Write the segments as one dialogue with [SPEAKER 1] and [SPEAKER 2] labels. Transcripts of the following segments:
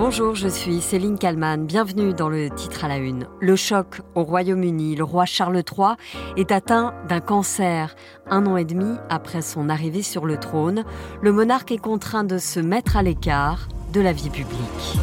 [SPEAKER 1] Bonjour, je suis Céline Kalman. Bienvenue dans le titre à la une. Le choc au Royaume-Uni. Le roi Charles III est atteint d'un cancer. Un an et demi après son arrivée sur le trône, le monarque est contraint de se mettre à l'écart de la vie publique.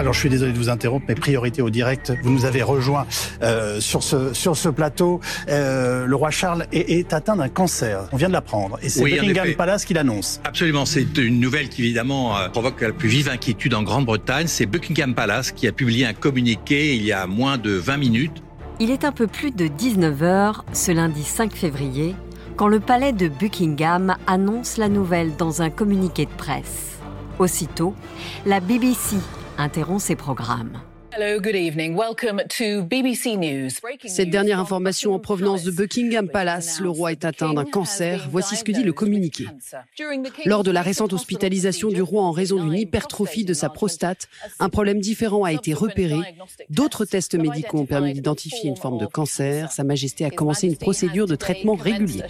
[SPEAKER 2] Alors je suis désolé de vous interrompre, mais priorité au direct. Vous nous avez rejoint euh, sur ce sur ce plateau. Euh, le roi Charles est, est atteint d'un cancer. On vient de l'apprendre, et c'est
[SPEAKER 3] Oui,
[SPEAKER 2] Buckingham. Palace qui l'annonce.
[SPEAKER 3] Absolument, c'est une nouvelle qui évidemment euh, provoque la plus vive inquiétude en Grande-Bretagne. C'est Buckingham Palace qui a publié un communiqué il y a moins de 20 minutes.
[SPEAKER 1] Il est un peu plus de 19h ce lundi 5 février quand le palais de Buckingham annonce la nouvelle dans un communiqué de presse. Aussitôt, la BBC interrompt ses programmes.
[SPEAKER 4] Hello, good evening. Welcome to BBC News.
[SPEAKER 5] Cette dernière information en provenance de Buckingham Palace, le roi est atteint d'un cancer. Voici ce que dit le communiqué. Lors de la récente hospitalisation du roi en raison d'une hypertrophie de sa prostate, un problème différent a été repéré. D'autres tests médicaux ont permis d'identifier une forme de cancer. Sa Majesté a commencé une procédure de traitement régulier.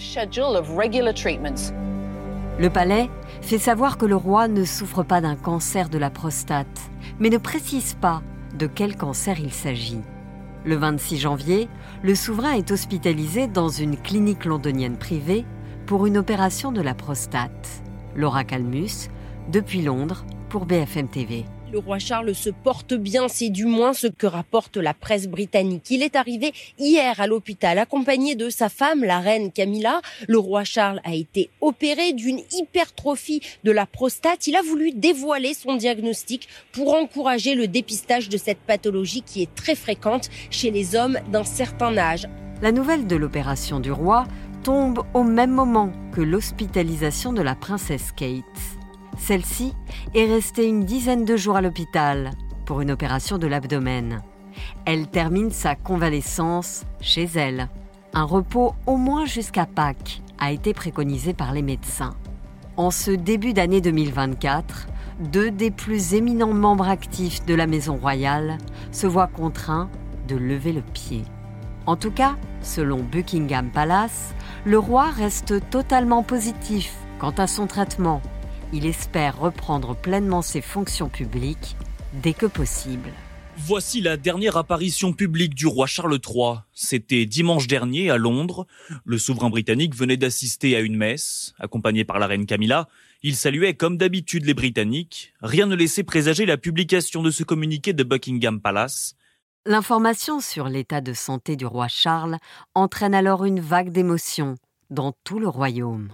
[SPEAKER 1] Le palais fait savoir que le roi ne souffre pas d'un cancer de la prostate, mais ne précise pas de quel cancer il s'agit. Le 26 janvier, le souverain est hospitalisé dans une clinique londonienne privée pour une opération de la prostate. Laura Calmus, depuis Londres, pour BFM TV.
[SPEAKER 6] Le roi Charles se porte bien, c'est du moins ce que rapporte la presse britannique. Il est arrivé hier à l'hôpital accompagné de sa femme, la reine Camilla. Le roi Charles a été opéré d'une hypertrophie de la prostate. Il a voulu dévoiler son diagnostic pour encourager le dépistage de cette pathologie qui est très fréquente chez les hommes d'un certain âge.
[SPEAKER 1] La nouvelle de l'opération du roi tombe au même moment que l'hospitalisation de la princesse Kate. Celle-ci est restée une dizaine de jours à l'hôpital pour une opération de l'abdomen. Elle termine sa convalescence chez elle. Un repos au moins jusqu'à Pâques a été préconisé par les médecins. En ce début d'année 2024, deux des plus éminents membres actifs de la Maison royale se voient contraints de lever le pied. En tout cas, selon Buckingham Palace, le roi reste totalement positif quant à son traitement. Il espère reprendre pleinement ses fonctions publiques dès que possible.
[SPEAKER 7] Voici la dernière apparition publique du roi Charles III. C'était dimanche dernier à Londres. Le souverain britannique venait d'assister à une messe, accompagné par la reine Camilla. Il saluait comme d'habitude les Britanniques. Rien ne laissait présager la publication de ce communiqué de Buckingham Palace.
[SPEAKER 1] L'information sur l'état de santé du roi Charles entraîne alors une vague d'émotions dans tout le royaume.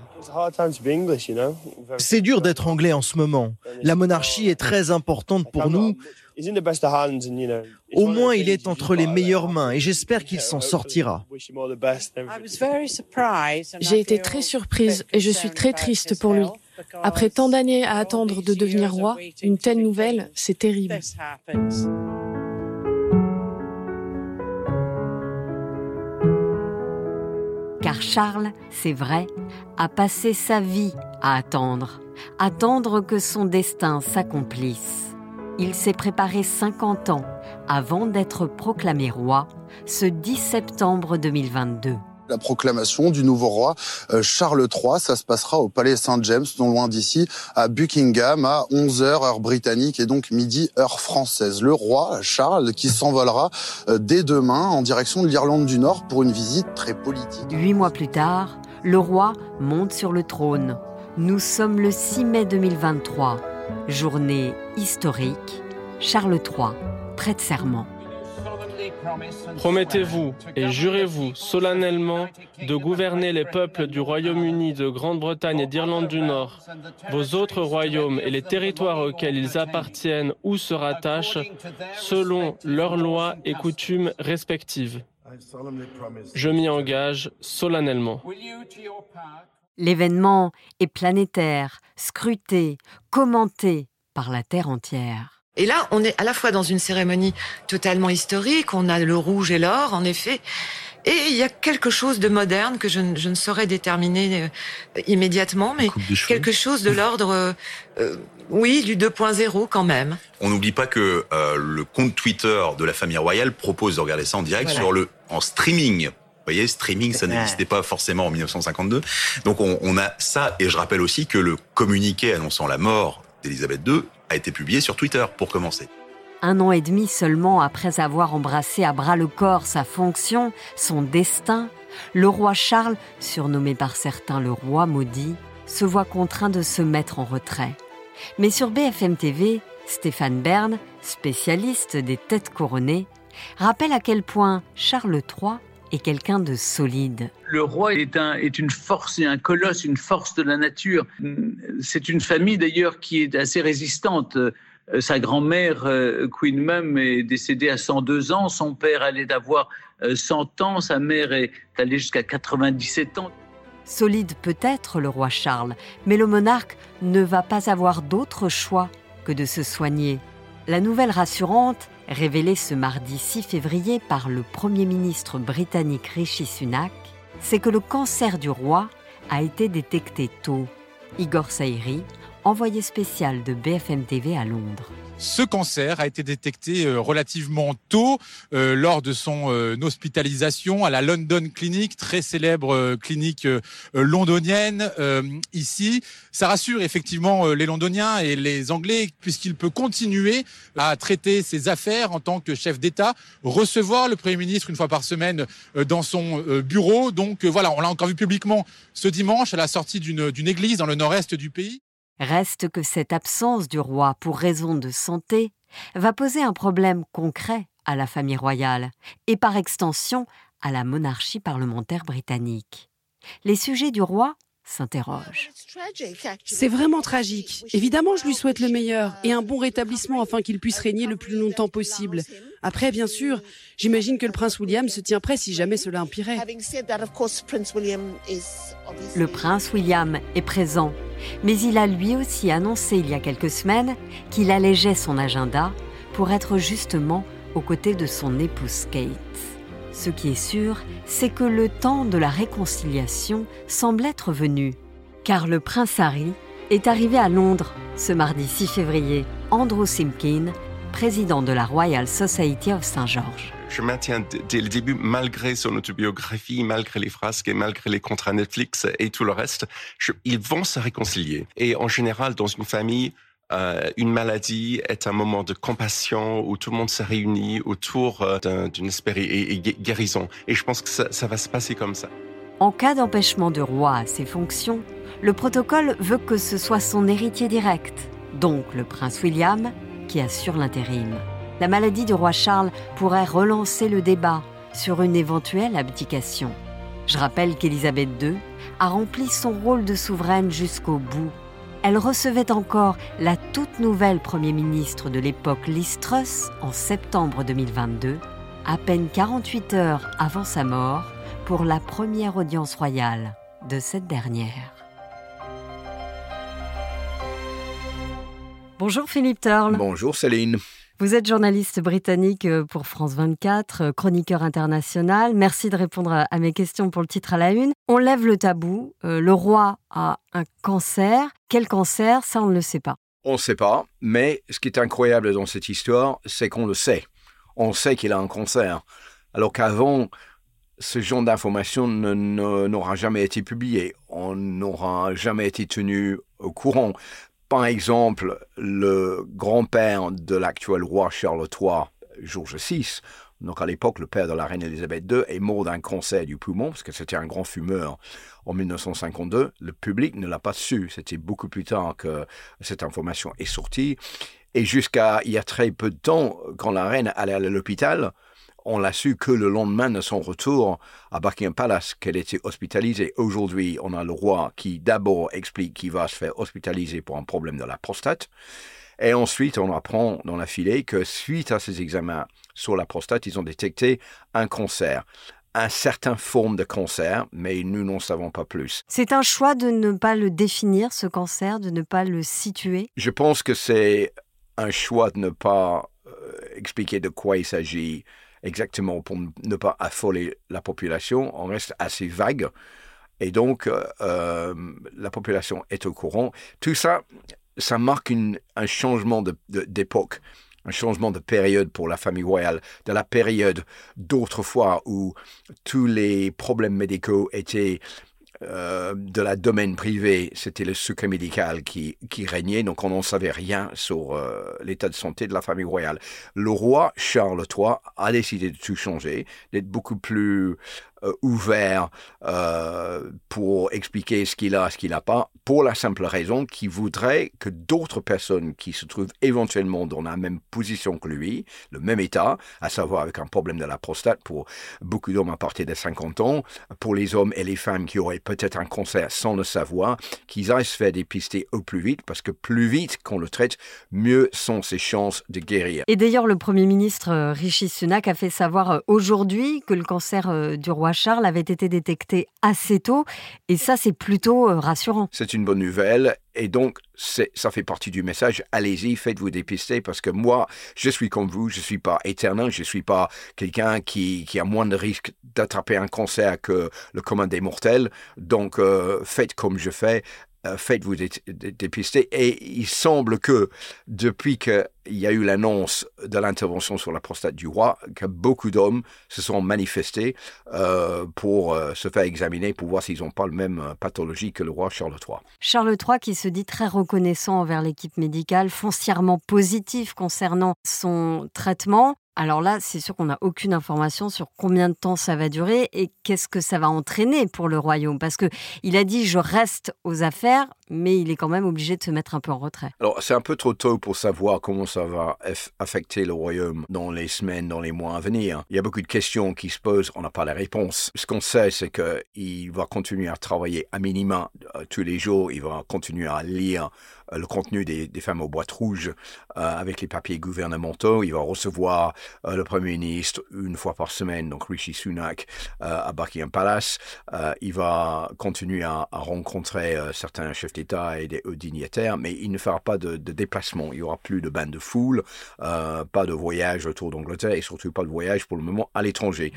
[SPEAKER 8] C'est dur d'être anglais en ce moment. La monarchie est très importante pour nous. Au moins, il est entre les meilleures mains et j'espère qu'il s'en sortira.
[SPEAKER 9] J'ai été très surprise et je suis très triste pour lui. Après tant d'années à attendre de devenir roi, une telle nouvelle, c'est terrible.
[SPEAKER 1] Charles, c'est vrai, a passé sa vie à attendre, attendre que son destin s'accomplisse. Il s'est préparé 50 ans avant d'être proclamé roi ce 10 septembre 2022.
[SPEAKER 10] La proclamation du nouveau roi euh, Charles III, ça se passera au Palais Saint-James, non loin d'ici, à Buckingham, à 11h heure britannique et donc midi heure française. Le roi Charles qui s'envolera euh, dès demain en direction de l'Irlande du Nord pour une visite très politique.
[SPEAKER 1] Huit mois plus tard, le roi monte sur le trône. Nous sommes le 6 mai 2023, journée historique. Charles III prête serment.
[SPEAKER 11] Promettez-vous et jurez-vous solennellement de gouverner les peuples du Royaume-Uni, de Grande-Bretagne et d'Irlande du Nord, vos autres royaumes et les territoires auxquels ils appartiennent ou se rattachent, selon leurs lois et coutumes respectives. Je m'y engage solennellement.
[SPEAKER 1] L'événement est planétaire, scruté, commenté par la Terre entière.
[SPEAKER 12] Et là, on est à la fois dans une cérémonie totalement historique, on a le rouge et l'or, en effet, Et il y a quelque chose de moderne que je, ne saurais déterminer euh, immédiatement, mais quelque chose de l'ordre, euh, euh, oui, du 2.0 quand même.
[SPEAKER 13] On n'oublie pas que le compte Twitter de la famille royale propose de regarder ça en direct sur le en streaming. Vous voyez, streaming, ça n'existait pas forcément en 1952. Donc on, on a ça, et je rappelle aussi que le communiqué annonçant la mort d'Elisabeth II a été publié sur Twitter, pour commencer.
[SPEAKER 1] Un an et demi seulement après avoir embrassé à bras le corps sa fonction, son destin, le roi Charles, surnommé par certains le roi maudit, se voit contraint de se mettre en retrait. Mais sur BFM TV, Stéphane Bern, spécialiste des têtes couronnées, rappelle à quel point Charles III est quelqu'un de solide.
[SPEAKER 14] Le roi est, un, est une force et un colosse, une force de la nature. C'est une famille d'ailleurs qui est assez résistante. Euh, sa grand-mère, euh, Queen Mum, est décédée à 102 ans. Son père allait d'avoir 100 ans. Sa mère est allée jusqu'à 97 ans.
[SPEAKER 1] Solide peut-être le roi Charles, mais le monarque ne va pas avoir d'autre choix que de se soigner. La nouvelle rassurante, révélée ce mardi 6 février par le Premier ministre britannique Rishi Sunak, c'est que le cancer du roi a été détecté tôt. Igor Saïri envoyé spécial de BFM TV à Londres.
[SPEAKER 15] Ce cancer a été détecté euh, relativement tôt euh, lors de son euh, hospitalisation à la London Clinic, très célèbre clinique londonienne ici. Ça rassure effectivement les Londoniens et les Anglais puisqu'il peut continuer à traiter ses affaires en tant que chef d'État, recevoir le Premier ministre une fois par semaine dans son bureau. Donc voilà, on l'a encore vu publiquement ce dimanche à la sortie d'une église dans le nord-est du pays.
[SPEAKER 1] Reste que cette absence du roi pour raison de santé va poser un problème concret à la famille royale et par extension à la monarchie parlementaire britannique. Les sujets du roi s'interrogent.
[SPEAKER 5] C'est vraiment tragique. Évidemment, je lui souhaite le meilleur et un bon rétablissement afin qu'il puisse régner le plus longtemps possible. Après, bien sûr, j'imagine que le prince William se tient prêt si jamais cela empirait.
[SPEAKER 1] Le prince William est présent, mais il a lui aussi annoncé il y a quelques semaines qu'il allégeait son agenda pour être justement aux côtés de son épouse Kate. Ce qui est sûr, c'est que le temps de la réconciliation semble être venu, car le prince Harry est arrivé à Londres ce mardi 6 février. Andrew Simkin, président de la Royal Society of St. George.
[SPEAKER 16] Je maintiens dès le début, malgré son autobiographie, malgré les frasques et malgré les contrats Netflix et tout le reste, ils vont se réconcilier. Et en général, dans une famille, euh, une maladie est un moment de compassion où tout le monde se réunit autour euh, d'une espèce et, guérison. Et je pense que ça, ça va se passer comme ça.
[SPEAKER 1] En cas d'empêchement de roi à ses fonctions, le protocole veut que ce soit son héritier direct, donc le prince William, qui assure l'intérim. La maladie du roi Charles pourrait relancer le débat sur une éventuelle abdication. Je rappelle qu'Élisabeth II a rempli son rôle de souveraine jusqu'au bout elle recevait encore la toute nouvelle Premier ministre de l'époque Liz en septembre 2022, à peine 48 heures avant sa mort, pour la première audience royale de cette dernière. Bonjour Philippe Turle.
[SPEAKER 17] Bonjour Céline.
[SPEAKER 1] Vous êtes journaliste britannique euh, pour France 24, euh, chroniqueur international. Merci de répondre à mes questions pour le titre à la une. On lève le tabou. Euh, le roi a un cancer. Quel cancer? Ça, on ne le sait pas.
[SPEAKER 17] On ne sait pas, mais ce qui est incroyable dans cette histoire, c'est qu'on le sait. On sait qu'il a un cancer. Alors qu'avant, ce genre d'information n'aura jamais été publié. On n'aura jamais été tenu au courant. Par exemple, le grand-père de l'actuel roi Charles III, George VI, donc à l'époque le père de la reine Elisabeth II, est mort d'un cancer du poumon, parce que c'était un grand fumeur en 1952. Le public ne l'a pas su. C'était beaucoup plus tard que cette information est sortie. Et jusqu'à il y a très peu de temps, quand la reine allait à l'hôpital, on l'a su que le lendemain de son retour à Buckingham Palace qu'elle était hospitalisée. Aujourd'hui, on a le roi qui d'abord explique qu'il va se faire hospitaliser pour un problème de la prostate. Et ensuite, on apprend dans la filée que suite à ces examens sur la prostate, ils ont détecté un cancer un certain forme de cancer, mais nous n'en savons pas plus.
[SPEAKER 1] C'est un choix de ne pas le définir, ce cancer, de ne pas le situer?
[SPEAKER 17] Je pense que c'est un choix de ne pas euh, expliquer de quoi il s'agit exactement pour ne pas affoler la population. On reste assez vague. Et donc, euh, la population est au courant. Tout ça, ça marque un changement d'époque. un changement de période pour la famille royale, de la période d'autrefois où tous les problèmes médicaux étaient euh, de la domaine privé, c'était le secret médical qui, qui régnait, donc on n'en savait rien sur euh, l'état de santé de la famille royale. Le roi Charles III a décidé de tout changer, d'être beaucoup plus euh, ouvert euh, pour expliquer ce qu'il a, ce qu'il n'a pas, pour la simple raison qu'il voudrait que d'autres personnes qui se trouvent éventuellement dans la même position que lui, le même état, à savoir avec un problème de la prostate pour beaucoup d'hommes à partir de 50 ans, pour les hommes et les femmes qui auraient peut-être un cancer sans le savoir, qu'ils aillent se faire dépister au plus vite, parce que plus vite qu'on le traite, mieux sont ses chances de guérir.
[SPEAKER 1] Et d'ailleurs, le Premier ministre euh, Rishi Sunak a fait savoir aujourd'hui que le cancer du roi Charles avait été détecté assez tôt et ça c'est plutôt euh, rassurant.
[SPEAKER 17] C'est une bonne nouvelle et donc ça fait partie du message. Allez-y, faites-vous dépister parce que moi je suis comme vous, je ne suis pas éternel, je ne suis pas quelqu'un qui, a moins de risque d'attraper un cancer que le commun des mortels. Donc euh, faites comme je fais, faites-vous dépister. Et il semble que depuis qu'il y a eu l'annonce de l'intervention sur la prostate du roi, que beaucoup d'hommes se sont manifestés euh, pour euh, se faire examiner, pour voir s'ils n'ont pas le même pathologie que le roi Charles III.
[SPEAKER 1] Charles III qui se dit très reconnaissant envers l'équipe médicale, foncièrement positif concernant son traitement. Alors là, c'est sûr qu'on n'a aucune information sur combien de temps ça va durer et qu'est-ce que ça va entraîner pour le royaume. Parce que il a dit je reste aux affaires, mais il est quand même obligé de se mettre un peu en retrait.
[SPEAKER 17] Alors c'est un peu trop tôt pour savoir comment ça va affecter le royaume dans les semaines, dans les mois à venir. Il y a beaucoup de questions qui se posent, on n'a pas la réponse. Ce qu'on sait, c'est qu'il va continuer à travailler à minima euh, tous les jours, il va continuer à lire euh, le contenu des, des femmes boîtes rouges euh, avec les papiers gouvernementaux. Il va recevoir euh, le Premier ministre une fois par semaine, donc Rishi Sunak, à Buckingham Palace. il va continuer à, rencontrer certains chefs d'État et des dignitaires, mais il ne fera pas de, déplacement. Il n'y aura plus de bain de foule, pas de voyage autour d'Angleterre et surtout pas de voyage pour le moment à l'étranger.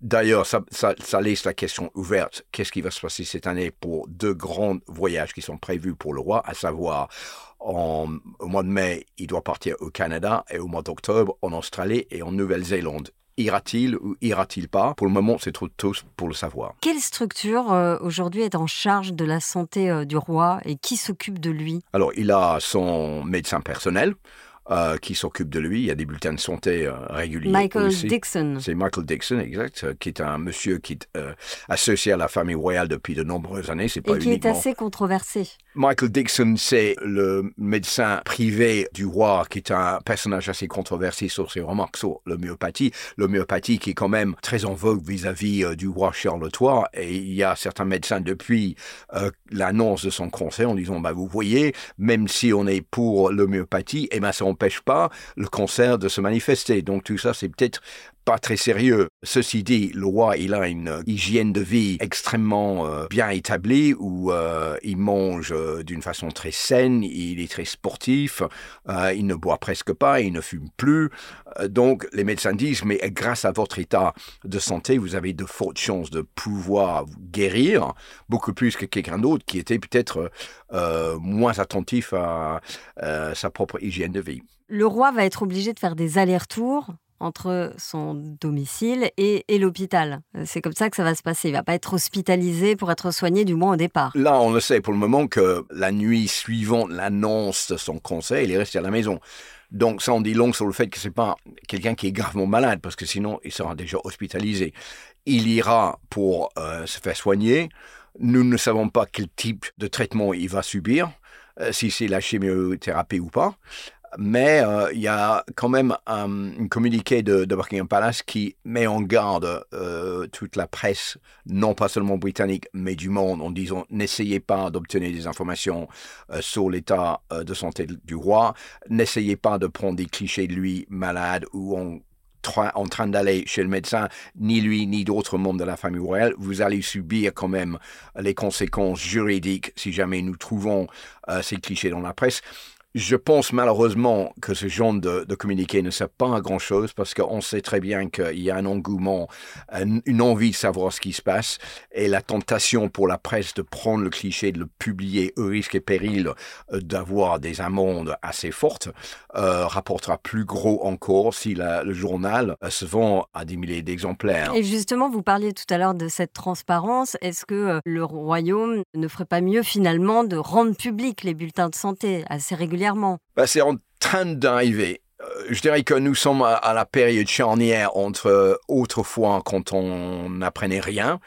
[SPEAKER 17] D'ailleurs, ça, laisse la question ouverte. Qu'est-ce qui va se passer cette année pour deux grands voyages qui sont prévus pour le roi à savoir au mois de mai, il doit partir au Canada et au mois d'octobre en Australie et en Nouvelle-Zélande. Ira-t-il ou ira-t-il pas? Pour le moment, c'est trop tôt pour le savoir.
[SPEAKER 1] Quelle structure euh, aujourd'hui est en charge de la santé euh, du roi et qui s'occupe de lui?
[SPEAKER 17] Alors, il a son médecin personnel, euh, qui s'occupe de lui. Il y a des bulletins de santé euh, réguliers.
[SPEAKER 1] Michael Dixon.
[SPEAKER 17] C'est Michael Dixon, exact, euh, qui est un monsieur qui est associé à la famille royale depuis de nombreuses années. C'est pas
[SPEAKER 1] Et qui est assez controversé.
[SPEAKER 17] Michael Dixon, c'est le médecin privé du roi, qui est un personnage assez controversé sur ses remarques sur l'homéopathie. L'homéopathie qui est quand même très en vogue vis-à-vis du roi Charles III. Et il y a certains médecins depuis l'annonce de son conseil en disant, bah, vous voyez, même si on est pour l'homéopathie, et eh ben, n'empêche pas le cancer de se manifester. Donc tout ça, c'est peut-être pas très sérieux. Ceci dit, le roi, il a une hygiène de vie extrêmement euh, bien établie où euh, il mange euh, d'une façon très saine, il est très sportif, il ne boit presque pas, il ne fume plus. donc les médecins disent, mais grâce à votre état de santé, vous avez de fortes chances de pouvoir guérir, beaucoup plus que quelqu'un d'autre qui était peut-être moins attentif à sa propre hygiène de vie.
[SPEAKER 1] Le roi va être obligé de faire des allers-retours entre son domicile et, l'hôpital. C'est comme ça que ça va se passer. Il va pas être hospitalisé pour être soigné du moins au départ.
[SPEAKER 17] Là, on le sait pour le moment que la nuit suivante l'annonce de son conseil, il est resté à la maison. Donc ça, on dit long sur le fait que c'est pas quelqu'un qui est gravement malade, parce que sinon, il sera déjà hospitalisé. Il ira pour euh, se faire soigner. Nous ne savons pas quel type de traitement il va subir, euh, si c'est la chimiothérapie ou pas mais euh, il y a quand même un, communiqué de, Buckingham Palace qui met en garde euh, toute la presse, non pas seulement britannique, mais du monde, en disant n'essayez pas d'obtenir des informations euh, sur l'état de santé du roi, n'essayez pas de prendre des clichés de lui malade ou en train d'aller chez le médecin, ni lui ni d'autres membres de la famille royale, vous allez subir quand même les conséquences juridiques si jamais nous trouvons ces clichés dans la presse Je pense malheureusement que ce genre de, communiqué ne sert pas à grand-chose parce qu'on sait très bien qu'il y a un engouement, une envie de savoir ce qui se passe et la tentation pour la presse de prendre le cliché, de le publier au risque et péril euh, d'avoir des amendes assez fortes euh, rapportera plus gros encore si le journal euh, se vend à des milliers d'exemplaires.
[SPEAKER 1] Et justement, vous parliez tout à l'heure de cette transparence. Est-ce que le Royaume ne ferait pas mieux finalement de rendre public les bulletins de santé assez régulièrement?
[SPEAKER 17] Bah, c'est en train d'arriver. Euh, je dirais que nous sommes à la période charnière entre euh, autrefois quand on n'apprenait rien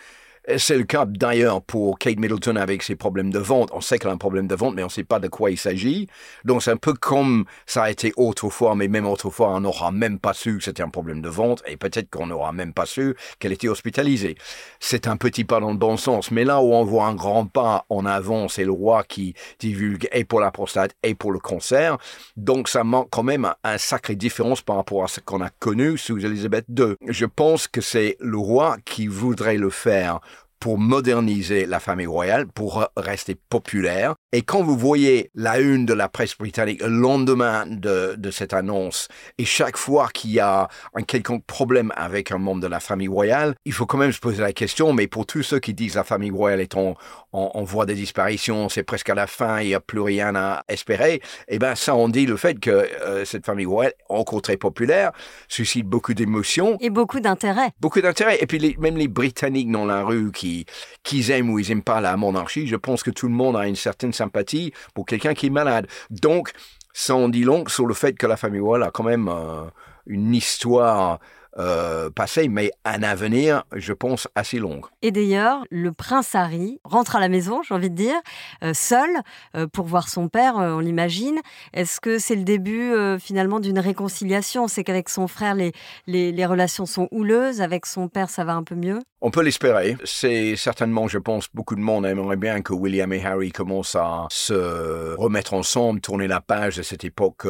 [SPEAKER 17] c'est le cas d'ailleurs pour Kate Middleton avec ses problèmes de vente. On sait qu'elle a un problème de vente, mais on ne sait pas de quoi il s'agit. Donc c'est un peu comme ça a été autrefois, mais même autrefois, on n'aura même pas su que c'était un problème de vente et peut-être qu'on n'aura même pas su qu'elle était hospitalisée. C'est un petit pas dans le bon sens, mais là où on voit un grand pas en avant, c'est le roi qui divulgue et pour la prostate et pour le cancer. Donc ça manque quand même un sacré différence par rapport à ce qu'on a connu sous Elisabeth II. Je pense que c'est le roi qui voudrait le faire pour moderniser la famille royale, pour rester populaire. Et quand vous voyez la une de la presse britannique le lendemain de, de cette annonce, et chaque fois qu'il y a un quelconque problème avec un membre de la famille royale, il faut quand même se poser la question, mais pour tous ceux qui disent la famille royale est en, en, voie de disparition, c'est presque à la fin, il n'y a plus rien à espérer, eh ben ça on dit le fait que euh, cette famille royale, encore très populaire, suscite beaucoup d'émotions.
[SPEAKER 1] Et beaucoup d'intérêt.
[SPEAKER 17] Beaucoup d'intérêt. Et puis même les Britanniques dans la rue qui qu'ils aiment ou ils n'aiment pas la monarchie, je pense que tout le monde a une certaine sympathie pour quelqu'un qui est malade. Donc, ça en dit long sur le fait que la famille royale a quand même euh, une histoire euh, passé, mais un avenir, je pense, assez long.
[SPEAKER 1] Et d'ailleurs, le prince Harry rentre à la maison, j'ai envie de dire, euh, seul, euh, pour voir son père, on l'imagine. Est-ce que c'est le début finalement d'une réconciliation? C'est qu'avec son frère, les, les, les relations sont houleuses, avec son père, ça va un peu mieux?
[SPEAKER 17] On peut l'espérer. C'est certainement, je pense, beaucoup de monde aimerait bien que William et Harry commencent à se remettre ensemble, tourner la page de cette époque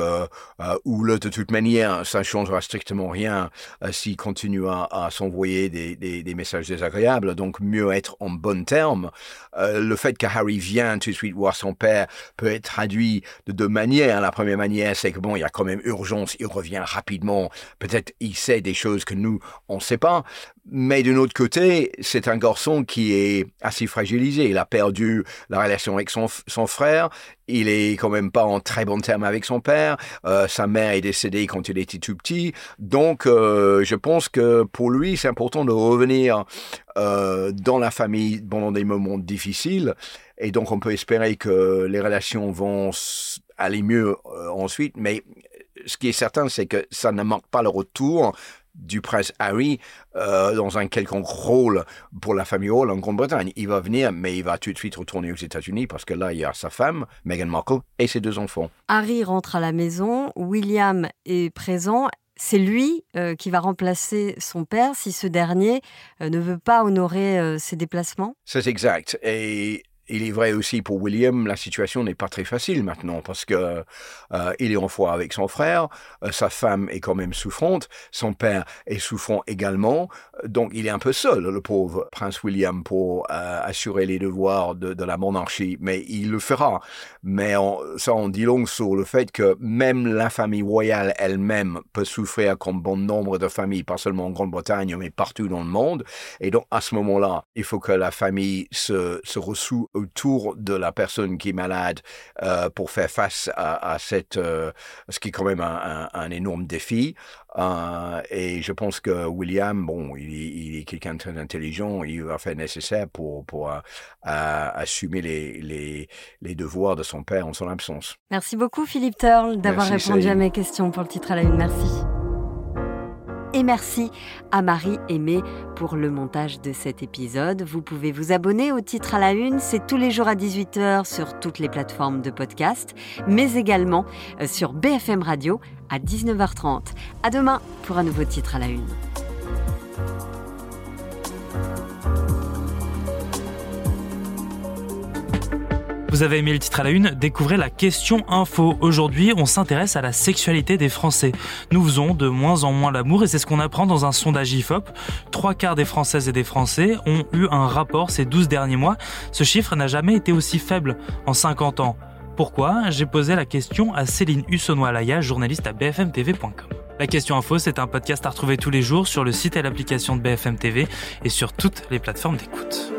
[SPEAKER 17] où, de toute manière, ça ne changera strictement rien s'il continue à, s'envoyer des, messages désagréables, donc mieux être en bon terme. Euh, le fait que Harry vient tout de suite voir son père peut être traduit de deux manières. La première manière, c'est que bon, il y a quand même urgence, il revient rapidement. Peut-être il sait des choses que nous, on ne sait pas. Mais d'un autre côté, c'est un garçon qui est assez fragilisé. Il a perdu la relation avec son, frère. Il est quand même pas en très bon terme avec son père. Euh, sa mère est décédée quand il était tout petit. Donc, euh, je pense que pour lui, c'est important de revenir euh, dans la famille pendant des moments difficiles. Et donc, on peut espérer que les relations vont aller mieux ensuite. Mais ce qui est certain, c'est que ça ne manque pas le retour du prince Harry euh, dans un quelconque rôle pour la famille Hall en Grande-Bretagne. Il va venir, mais il va tout de suite retourner aux États-Unis parce que là, il y a sa femme, Meghan Markle, et ses deux enfants.
[SPEAKER 1] Harry rentre à la maison, William est présent. C'est lui euh, qui va remplacer son père si ce dernier euh, ne veut pas honorer ses déplacements
[SPEAKER 17] C'est exact. Et il est vrai aussi pour William, la situation n'est pas très facile maintenant parce que euh, il est en foi avec son frère, euh, sa femme est quand même souffrante, son père est souffrant également, donc il est un peu seul, le pauvre prince William, pour euh, assurer les devoirs de, de, la monarchie, mais il le fera. Mais ça en dit long sur le fait que même la famille royale elle-même peut souffrir comme bon nombre de familles, pas seulement en Grande-Bretagne, mais partout dans le monde. Et donc à ce moment-là, il faut que la famille se, se autour de la personne qui est malade euh, pour faire face à, cette, euh, ce qui est quand même un, énorme défi. Euh, et je pense que William, bon, il, est quelqu'un de très intelligent, il va faire nécessaire pour, pour assumer les, les, les, devoirs de son père en son absence.
[SPEAKER 1] Merci beaucoup Philippe Turl d'avoir répondu à mes questions pour le titre à la une. Merci. Et merci à Marie Aimée pour le montage de cet épisode. Vous pouvez vous abonner au titre à la une, c'est tous les jours à 18h sur toutes les plateformes de podcast, mais également euh, sur BFM Radio à 19h30. À demain pour un nouveau titre à la une.
[SPEAKER 18] Vous avez aimé le titre à la une Découvrez la question info. Aujourd'hui, on s'intéresse à la sexualité des Français. Nous faisons de moins en moins l'amour et c'est ce qu'on apprend dans un sondage IFOP. Trois quarts des Françaises et des Français ont eu un rapport ces 12 derniers mois. Ce chiffre n'a jamais été aussi faible en 50 ans. Pourquoi? J'ai posé la question à Céline Hussonnois-Laya, journaliste à bfmtv.com. La question info, c'est un podcast à retrouver tous les jours sur le site et l'application de BFM TV et sur toutes les plateformes d'écoute.